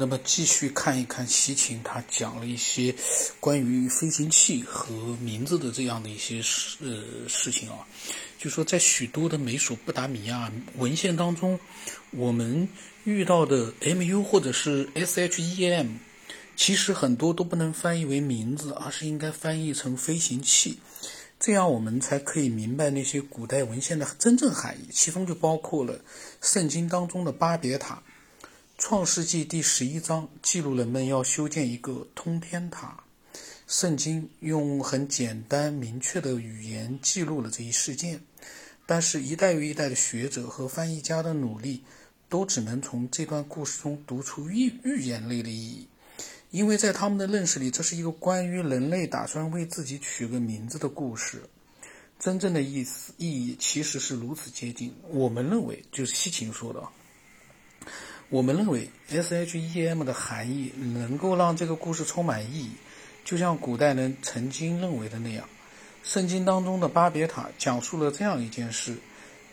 那么继续看一看西秦，他讲了一些关于飞行器和名字的这样的一些事呃事情啊，就说在许多的美索不达米亚文献当中，我们遇到的 MU 或者是 SHEM，其实很多都不能翻译为名字，而是应该翻译成飞行器，这样我们才可以明白那些古代文献的真正含义，其中就包括了圣经当中的巴别塔。创世纪第十一章记录人们要修建一个通天塔。圣经用很简单明确的语言记录了这一事件，但是，一代又一代的学者和翻译家的努力，都只能从这段故事中读出预预言类的意义，因为在他们的认识里，这是一个关于人类打算为自己取个名字的故事。真正的意思意义其实是如此接近。我们认为，就是西秦说的。我们认为 S H E M 的含义能够让这个故事充满意义，就像古代人曾经认为的那样。圣经当中的巴别塔讲述了这样一件事：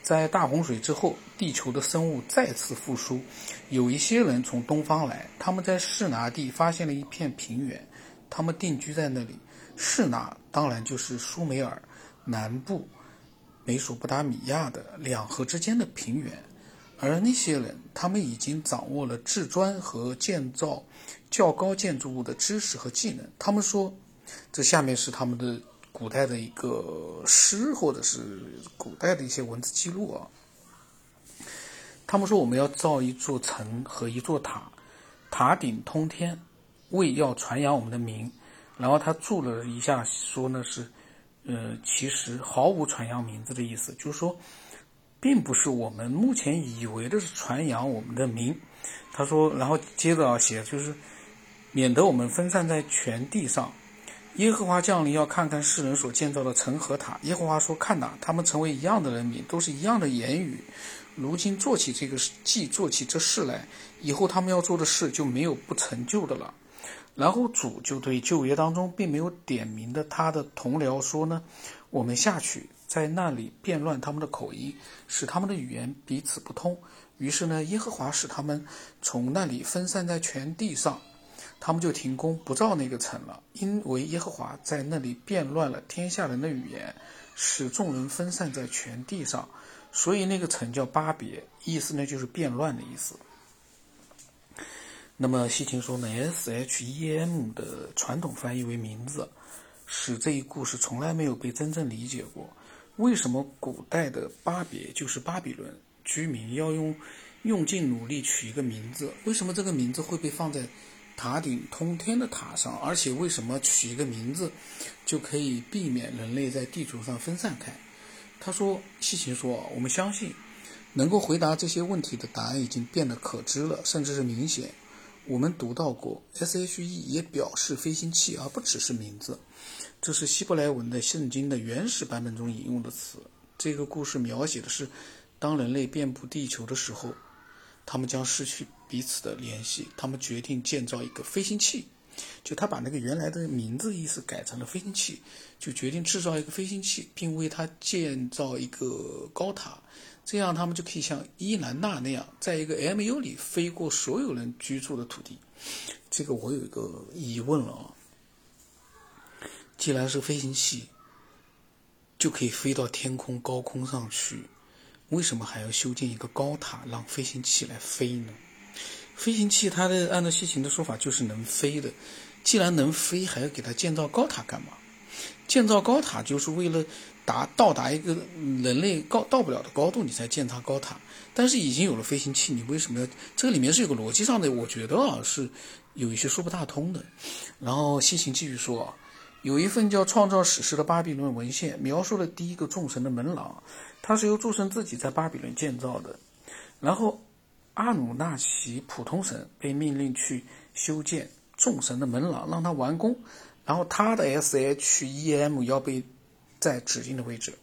在大洪水之后，地球的生物再次复苏。有一些人从东方来，他们在士拿地发现了一片平原，他们定居在那里。士拿当然就是苏美尔南部美索不达米亚的两河之间的平原。而那些人，他们已经掌握了制砖和建造较高建筑物的知识和技能。他们说，这下面是他们的古代的一个诗，或者是古代的一些文字记录啊。他们说，我们要造一座城和一座塔，塔顶通天，为要传扬我们的名。然后他注了一下，说呢是，呃，其实毫无传扬名字的意思，就是说。并不是我们目前以为的是传扬我们的名，他说，然后接着要写，就是免得我们分散在全地上。耶和华降临，要看看世人所建造的城和塔。耶和华说：“看哪，他们成为一样的人民，都是一样的言语。如今做起这个事既做起这事来，以后他们要做的事就没有不成就的了。”然后主就对旧约当中并没有点名的他的同僚说呢：“我们下去。”在那里变乱他们的口音，使他们的语言彼此不通。于是呢，耶和华使他们从那里分散在全地上，他们就停工不造那个城了，因为耶和华在那里变乱了天下人的语言，使众人分散在全地上，所以那个城叫巴别，意思呢就是变乱的意思。那么西秦说呢，S H E M 的传统翻译为名字，使这一故事从来没有被真正理解过。为什么古代的巴别就是巴比伦居民要用用尽努力取一个名字？为什么这个名字会被放在塔顶通天的塔上？而且为什么取一个名字就可以避免人类在地球上分散开？他说：“西秦说，我们相信能够回答这些问题的答案已经变得可知了，甚至是明显。我们读到过 SHE 也表示飞行器，而不只是名字。”这是希伯来文的圣经的原始版本中引用的词。这个故事描写的是，当人类遍布地球的时候，他们将失去彼此的联系。他们决定建造一个飞行器，就他把那个原来的名字意思改成了飞行器，就决定制造一个飞行器，并为它建造一个高塔，这样他们就可以像伊兰娜那样，在一个 MU 里飞过所有人居住的土地。这个我有一个疑问了啊。既然是飞行器，就可以飞到天空高空上去，为什么还要修建一个高塔让飞行器来飞呢？飞行器它的按照西秦的说法就是能飞的，既然能飞，还要给它建造高塔干嘛？建造高塔就是为了达到达一个人类高到不了的高度，你才建它高塔。但是已经有了飞行器，你为什么要？这个里面是有个逻辑上的，我觉得啊是有一些说不大通的。然后西秦继续说啊。有一份叫《创造史诗》的巴比伦文献，描述了第一个众神的门廊，它是由诸神自己在巴比伦建造的。然后，阿努纳奇普通神被命令去修建众神的门廊，让他完工。然后，他的 S H E M 要被在指定的位置。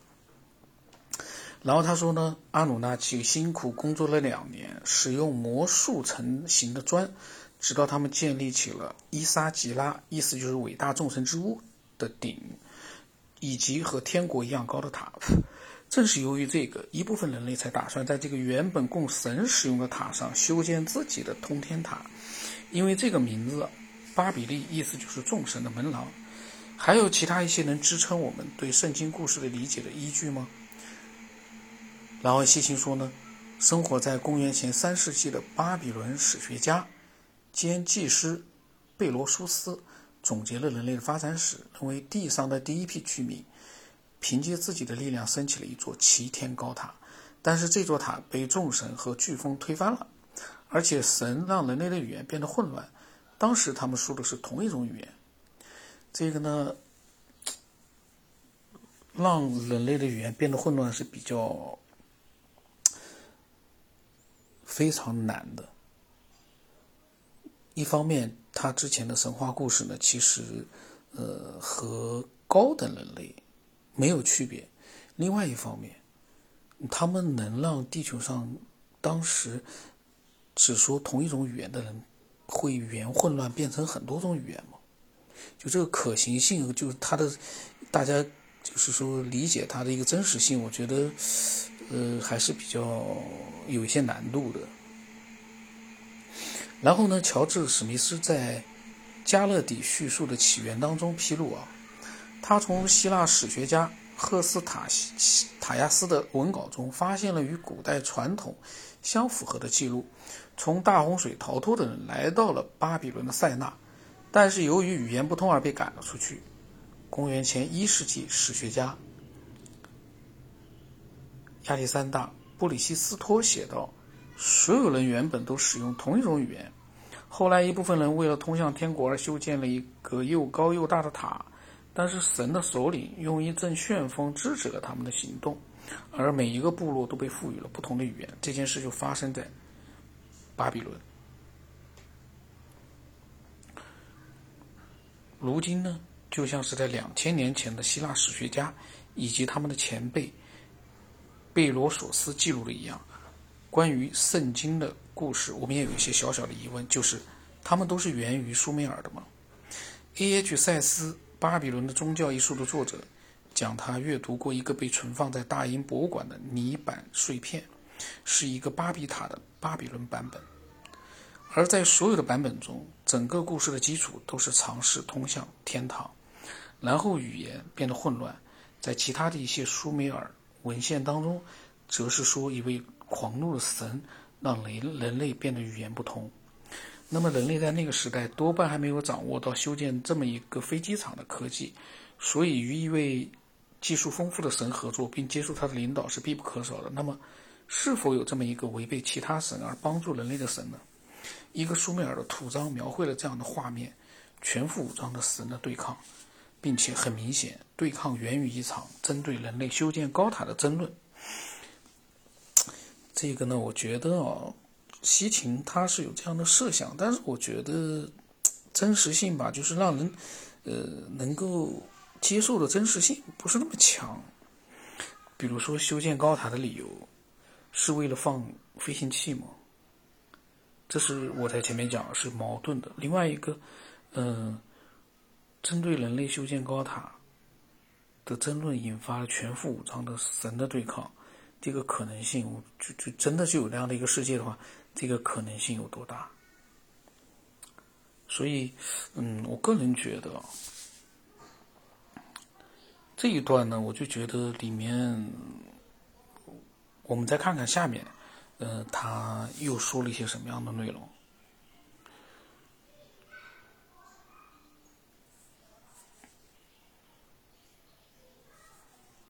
然后他说呢，阿努纳奇辛苦工作了两年，使用魔术成型的砖，直到他们建立起了伊莎吉拉，意思就是伟大众神之屋。的顶，以及和天国一样高的塔，正是由于这个，一部分人类才打算在这个原本供神使用的塔上修建自己的通天塔，因为这个名字“巴比利”意思就是众神的门廊。还有其他一些能支撑我们对圣经故事的理解的依据吗？然后西秦说呢，生活在公元前三世纪的巴比伦史学家兼技师贝罗苏斯总结了人类的发展史，认为地上的第一批居民。凭借自己的力量升起了一座齐天高塔，但是这座塔被众神和飓风推翻了，而且神让人类的语言变得混乱。当时他们说的是同一种语言，这个呢，让人类的语言变得混乱是比较非常难的。一方面，他之前的神话故事呢，其实呃和高等人类。没有区别。另外一方面，他们能让地球上当时只说同一种语言的人会语言混乱变成很多种语言吗？就这个可行性，就是它的大家就是说理解它的一个真实性，我觉得呃还是比较有一些难度的。然后呢，乔治史密斯在《加勒底叙述的起源》当中披露啊。他从希腊史学家赫斯塔西塔亚斯的文稿中发现了与古代传统相符合的记录：从大洪水逃脱的人来到了巴比伦的塞纳，但是由于语言不通而被赶了出去。公元前一世纪，史学家亚历山大·布里希斯托写道：“所有人原本都使用同一种语言，后来一部分人为了通向天国而修建了一个又高又大的塔。”但是神的首领用一阵旋风制止了他们的行动，而每一个部落都被赋予了不同的语言。这件事就发生在巴比伦。如今呢，就像是在两千年前的希腊史学家以及他们的前辈贝罗索斯记录的一样，关于圣经的故事，我们也有一些小小的疑问，就是他们都是源于苏美尔的吗？A.H. 塞斯。巴比伦的宗教艺术的作者讲，他阅读过一个被存放在大英博物馆的泥板碎片，是一个巴比塔的巴比伦版本。而在所有的版本中，整个故事的基础都是尝试通向天堂，然后语言变得混乱。在其他的一些苏美尔文献当中，则是说一位狂怒的神让人人类变得语言不通。那么，人类在那个时代多半还没有掌握到修建这么一个飞机场的科技，所以与一位技术丰富的神合作并接受他的领导是必不可少的。那么，是否有这么一个违背其他神而帮助人类的神呢？一个苏美尔的图章描绘了这样的画面：全副武装的神的对抗，并且很明显，对抗源于一场针对人类修建高塔的争论。这个呢，我觉得啊。西秦他是有这样的设想，但是我觉得真实性吧，就是让人呃能够接受的真实性不是那么强。比如说修建高塔的理由是为了放飞行器吗？这是我在前面讲是矛盾的。另外一个，嗯，针对人类修建高塔的争论引发了全副武装的神的对抗，这个可能性，我就就真的就有那样的一个世界的话。这个可能性有多大？所以，嗯，我个人觉得这一段呢，我就觉得里面，我们再看看下面，呃，他又说了一些什么样的内容。